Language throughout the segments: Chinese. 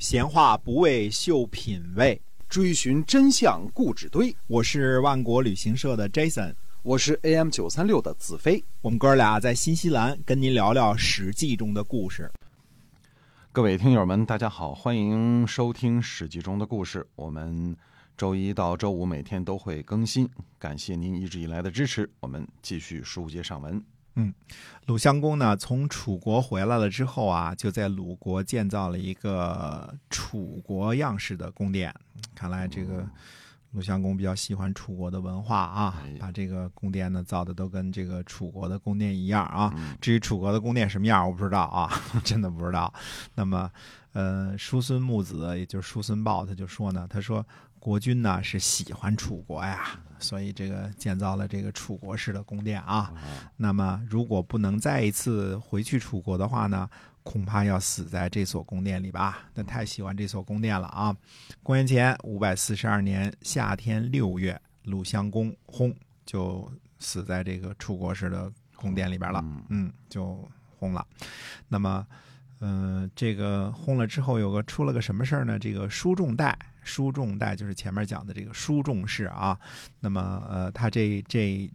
闲话不为秀品味，追寻真相固执堆。我是万国旅行社的 Jason，我是 AM 九三六的子飞。我们哥俩在新西兰跟您聊聊《史记》中的故事。各位听友们，大家好，欢迎收听《史记》中的故事。我们周一到周五每天都会更新，感谢您一直以来的支持。我们继续书接上文。嗯，鲁襄公呢，从楚国回来了之后啊，就在鲁国建造了一个楚国样式的宫殿。看来这个鲁襄公比较喜欢楚国的文化啊，把这个宫殿呢造的都跟这个楚国的宫殿一样啊。至于楚国的宫殿什么样，我不知道啊，真的不知道。那么，呃，叔孙木子，也就是叔孙豹，他就说呢，他说国君呢是喜欢楚国呀。所以这个建造了这个楚国式的宫殿啊，那么如果不能再一次回去楚国的话呢，恐怕要死在这所宫殿里吧？那太喜欢这所宫殿了啊！公元前五百四十二年夏天六月，鲁襄公轰就死在这个楚国式的宫殿里边了，嗯，就轰了。那么，嗯，这个轰了之后有个出了个什么事儿呢？这个叔仲代，叔仲代就是前面讲的这个叔仲氏啊，那么呃，他这这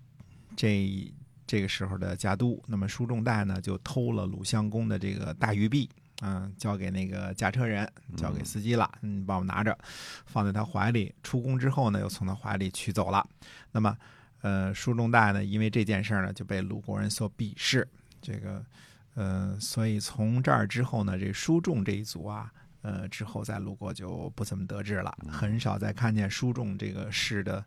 这这个时候的家督，那么叔仲代呢就偷了鲁襄公的这个大玉璧，嗯，交给那个驾车人，交给司机了，嗯，帮我拿着，放在他怀里。出宫之后呢，又从他怀里取走了。那么呃，书仲代呢，因为这件事呢，就被鲁国人所鄙视。这个呃，所以从这儿之后呢，这书仲这一族啊。呃，之后在鲁国就不怎么得志了，很少再看见书仲这个氏的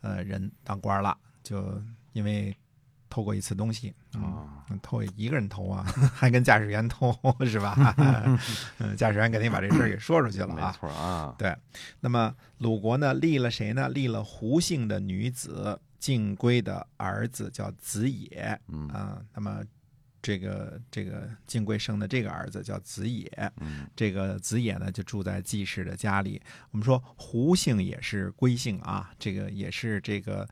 呃人当官了，就因为偷过一次东西啊，偷一个人偷啊，还跟驾驶员偷是吧？嗯，驾驶员肯定把这事儿给说出去了啊。没错啊，对。那么鲁国呢，立了谁呢？立了胡姓的女子晋归的儿子叫子野，啊，那么。这个这个晋贵生的这个儿子叫子野，这个子野呢就住在季氏的家里。我们说胡姓也是归姓啊，这个也是这个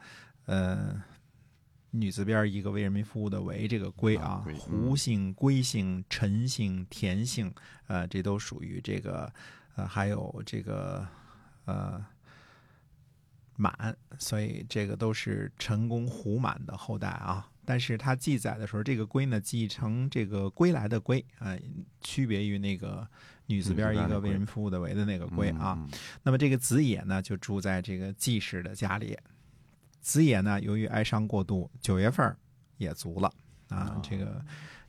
呃女字边一个为人民服务的为这个归啊。胡姓、归姓、陈姓、田姓，呃，这都属于这个呃，还有这个呃满，所以这个都是陈公胡满的后代啊。但是它记载的时候，这个“归”呢，继承这个“归来”的“归”啊，区别于那个女字边一个为人服务的“为”的那个“归”啊。那么这个子野呢，就住在这个季氏的家里。子野呢，由于哀伤过度，九月份也卒了啊。这个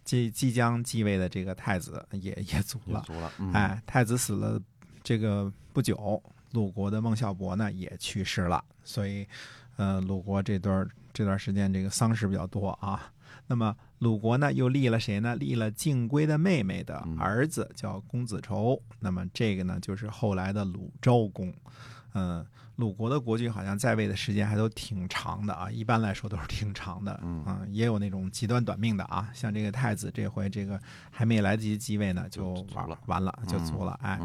即即将继位的这个太子也也卒了。卒了。哎，太子死了，这个不久，鲁国的孟孝伯呢也去世了。所以，呃，鲁国这段。这段时间这个丧事比较多啊，那么鲁国呢又立了谁呢？立了晋归的妹妹的儿子叫公子仇，那么这个呢就是后来的鲁昭公。嗯，鲁国的国君好像在位的时间还都挺长的啊，一般来说都是挺长的。嗯，也有那种极端短命的啊，像这个太子这回这个还没来得及继位呢，就完了，完了就卒了。哎，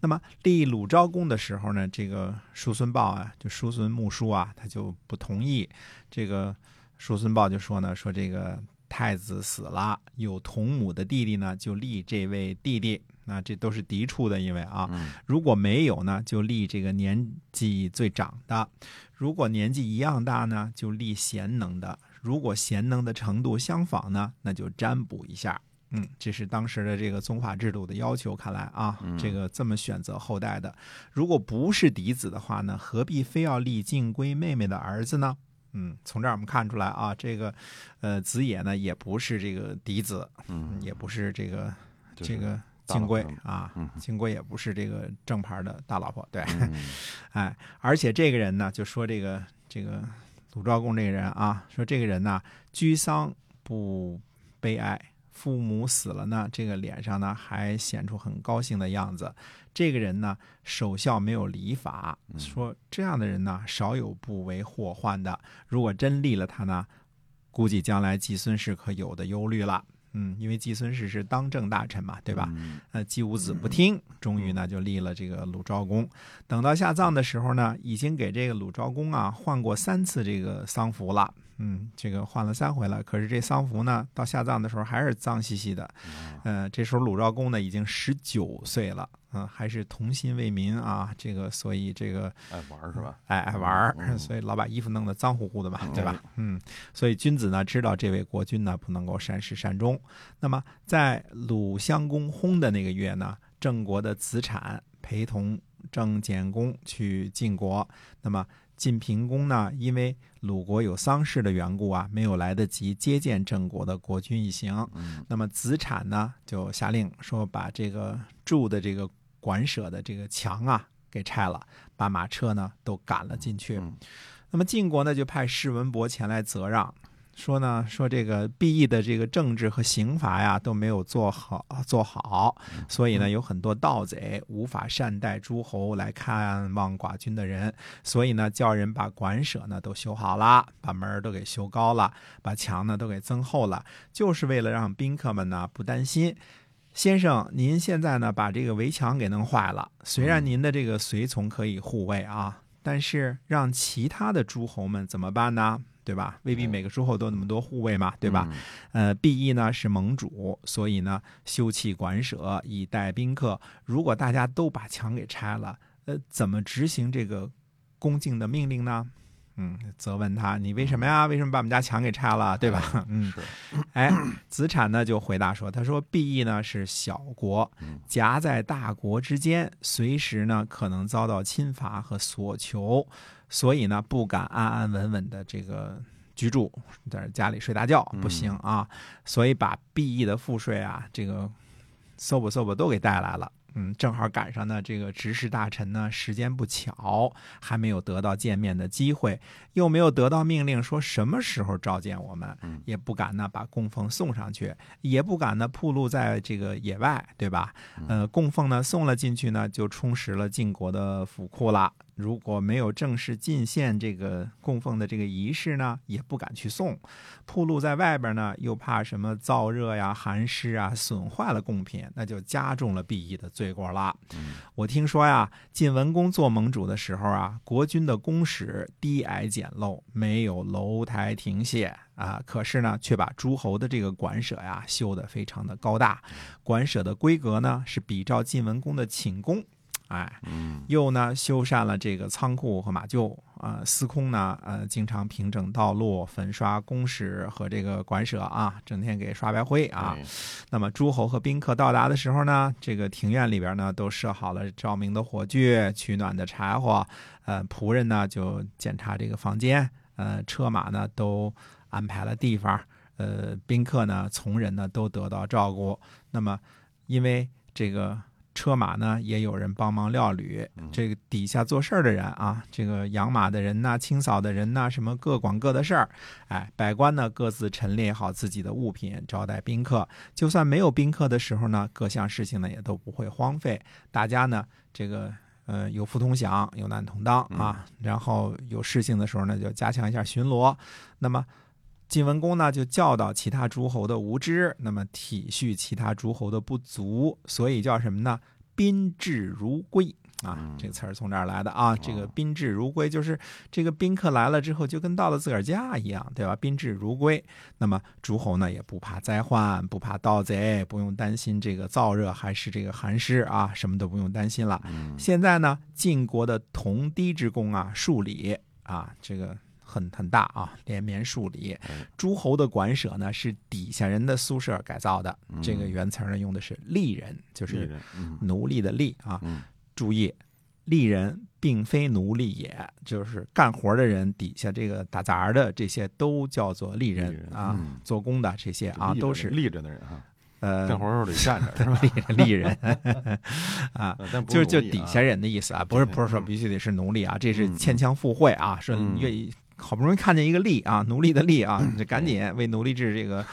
那么立鲁昭公的时候呢，这个叔孙豹啊，就叔孙穆叔啊，他就不同意。这个叔孙豹就说呢，说这个太子死了，有同母的弟弟呢，就立这位弟弟。那这都是嫡出的，因为啊，如果没有呢，就立这个年纪最长的；如果年纪一样大呢，就立贤能的；如果贤能的程度相仿呢，那就占卜一下。嗯，这是当时的这个宗法制度的要求。看来啊，这个这么选择后代的，如果不是嫡子的话呢，何必非要立晋归妹妹的儿子呢？嗯，从这儿我们看出来啊，这个呃子野呢也不是这个嫡子，嗯，也不是这个这个金龟啊，金龟也不是这个正牌的大老婆，对，哎，而且这个人呢，就说这个这个鲁昭公这个人啊，说这个人呢居丧不悲哀。父母死了呢，这个脸上呢还显出很高兴的样子。这个人呢守孝没有礼法，说这样的人呢少有不为祸患的。如果真立了他呢，估计将来季孙氏可有的忧虑了。嗯，因为季孙氏是当政大臣嘛，对吧？呃，季武子不听，终于呢就立了这个鲁昭公。等到下葬的时候呢，已经给这个鲁昭公啊换过三次这个丧服了。嗯，这个换了三回了。可是这丧服呢，到下葬的时候还是脏兮兮的。呃，这时候鲁昭公呢已经十九岁了，嗯、还是童心未泯啊。这个，所以这个爱玩是吧？爱爱玩，嗯所以老把衣服弄得脏乎乎的嘛，嗯对吧？嗯，所以君子呢知道这位国君呢不能够善始善终。那么在鲁襄公薨的那个月呢，郑国的子产陪同郑简公去晋国。那么晋平公呢，因为鲁国有丧事的缘故啊，没有来得及接见郑国的国君一行。嗯那么子产呢，就下令说把这个住的这个馆舍的这个墙啊给拆了，把马车呢都赶了进去。嗯那么晋国呢就派士文伯前来责让，说呢说这个毕义的这个政治和刑罚呀都没有做好做好，所以呢有很多盗贼无法善待诸侯来看望寡君的人，所以呢叫人把馆舍呢都修好了，把门儿都给修高了，把墙呢都给增厚了，就是为了让宾客们呢不担心。先生，您现在呢把这个围墙给弄坏了，虽然您的这个随从可以护卫啊，但是让其他的诸侯们怎么办呢？对吧？未必每个诸侯都那么多护卫嘛，对吧？？呃，毕义呢是盟主，所以呢修葺馆舍以待宾客。如果大家都把墙给拆了，呃，怎么执行这个恭敬的命令呢？嗯，责问他，你为什么呀？为什么把我们家墙给拆了？对吧？嗯，是，哎，子产呢就回答说：“他说毕义呢是小国嗯，夹在大国之间，随时呢可能遭到侵伐和索求，所以呢不敢安安稳稳的这个居住，在家里睡大觉不行啊，所以把毕义的赋税啊，这个搜吧搜吧都给带来了。”嗯，正好赶上呢，这个执事大臣呢，时间不巧，还没有得到见面的机会，又没有得到命令说什么时候召见我们，嗯也不敢呢把供奉送上去，也不敢呢暴露在这个野外，对吧？呃，供奉呢送了进去呢，就充实了晋国的府库了。如果没有正式进献这个供奉的这个仪式呢，也不敢去送。铺路在外边呢，又怕什么燥热呀、寒湿啊，损坏了贡品，那就加重了毕义的罪过了。嗯我听说呀，晋文公做盟主的时候啊，国君的宫室低矮简陋，没有楼台亭榭啊，可是呢，却把诸侯的这个馆舍呀修得非常的高大，馆舍的规格呢是比照晋文公的寝宫。哎，嗯又呢修缮了这个仓库和马厩啊、司空呢呃经常平整道路、粉刷工室和这个馆舍啊，整天给刷白灰啊。哎那么诸侯和宾客到达的时候呢，这个庭院里边呢都设好了照明的火炬、取暖的柴火，呃，仆人呢就检查这个房间，呃，车马呢都安排了地方，呃，宾客呢、从人呢都得到照顾。那么，因为这个车马呢也有人帮忙料理，这个底下做事儿的人啊，这个养马的人呐、清扫的人呐、什么各管各的事儿，哎，百官呢各自陈列好自己的物品，招待宾客。就算没有宾客的时候呢，各项事情呢也都不会荒废。大家呢，这个呃有福同享，有难同当啊。然后有事情的时候呢，就加强一下巡逻。那么晋文公呢，就教导其他诸侯的无知，那么体恤其他诸侯的不足，所以叫什么呢？宾至如归。啊嗯，这个词儿从这儿来的啊。这个宾至如归，就是这个宾客来了之后，就跟到了自个儿家一样，对吧？宾至如归。那么诸侯呢，也不怕灾患，不怕盗贼，不用担心这个燥热还是这个寒湿啊，什么都不用担心了。嗯现在呢，晋国的同堤之功啊，数里啊，这个很很大啊，连绵数里哎。诸侯的馆舍呢，是底下人的宿舍改造的。嗯这个原词呢，用的是吏人，就是奴隶的隶啊。嗯注意，吏人并非奴隶也，就是干活的人底下这个打杂的这些都叫做吏人啊，嗯做工的这些啊都是立着的人哈，呃干活时候得站着 是吧？利人 啊。就是就底下人的意思啊，不是不是说嗯必须得是奴隶啊，这是嗯牵强附会啊，说愿意好不容易看见一个吏啊，奴隶的吏啊，你就赶紧为奴隶制这个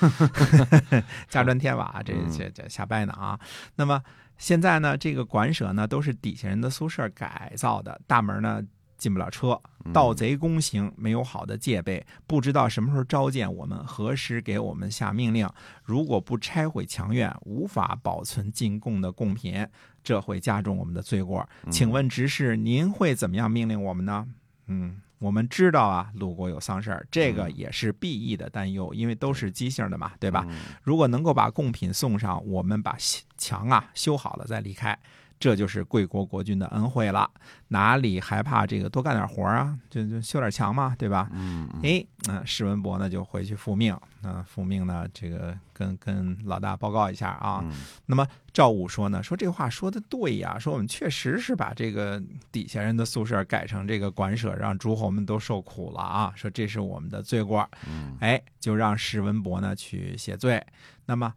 加砖添瓦，这嗯这这瞎掰呢啊。那么现在呢，这个馆舍呢都是底下人的宿舍改造的，大门呢进不了车，嗯盗贼攻行，没有好的戒备，不知道什么时候召见我们，何时给我们下命令。如果不拆毁墙院，无法保存进贡的贡品，这会加重我们的罪过。嗯请问执事，您会怎么样命令我们呢？嗯，我们知道啊，鲁国有丧事儿，这个嗯。也是必易的担忧，因为都是姬姓的嘛，对吧？嗯。如果能够把贡品送上，我们把墙啊修好了再离开，这就是贵国国君的恩惠了。哪里还怕这个多干点活儿啊？就就修点墙嘛，对吧？嗯嗯哎，那、史文博呢就回去复命，那、复命呢，这个跟跟老大报告一下啊。嗯那么赵武说呢，说这话说的对呀，说我们确实是把这个底下人的宿舍改成这个馆舍，让诸侯们都受苦了啊，说这是我们的罪过。嗯哎，就让史文博呢去谢罪。那么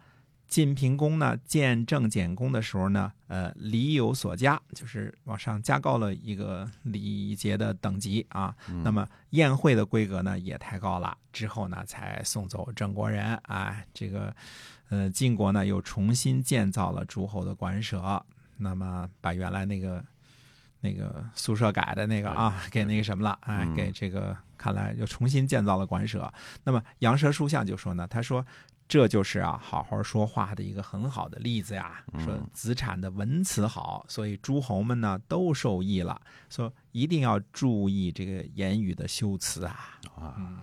晋平公呢见郑简公的时候呢，呃，礼有所加，就是往上加高了一个礼节的等级啊。嗯那么宴会的规格呢也抬高了，之后呢才送走郑国人啊。这个呃晋国呢又重新建造了诸侯的馆舍，那么把原来那个。那个宿舍改的那个啊，给那个什么了？哎，嗯给这个看来又重新建造了馆舍。那么杨蛇书相就说呢，他说这就是啊好好说话的一个很好的例子呀。嗯说子产的文辞好，所以诸侯们呢都受益了。说一定要注意这个言语的修辞啊。啊，嗯，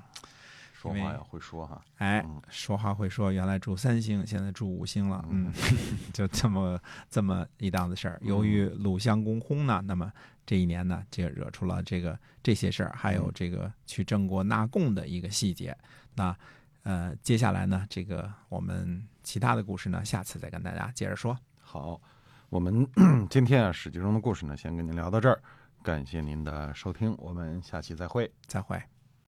说话要会说哈，哎嗯，说话会说，原来住三星，现在住五星了。嗯，就这么这么一档子事儿。由于鲁襄公薨呢，那么这一年呢，这惹出了这个这些事儿，还有这个去郑国纳贡的一个细节。那呃，接下来呢，这个我们其他的故事呢，下次再跟大家接着说。好，我们今天啊《史记》中的故事呢，先跟您聊到这儿，感谢您的收听，我们下期再会。再会。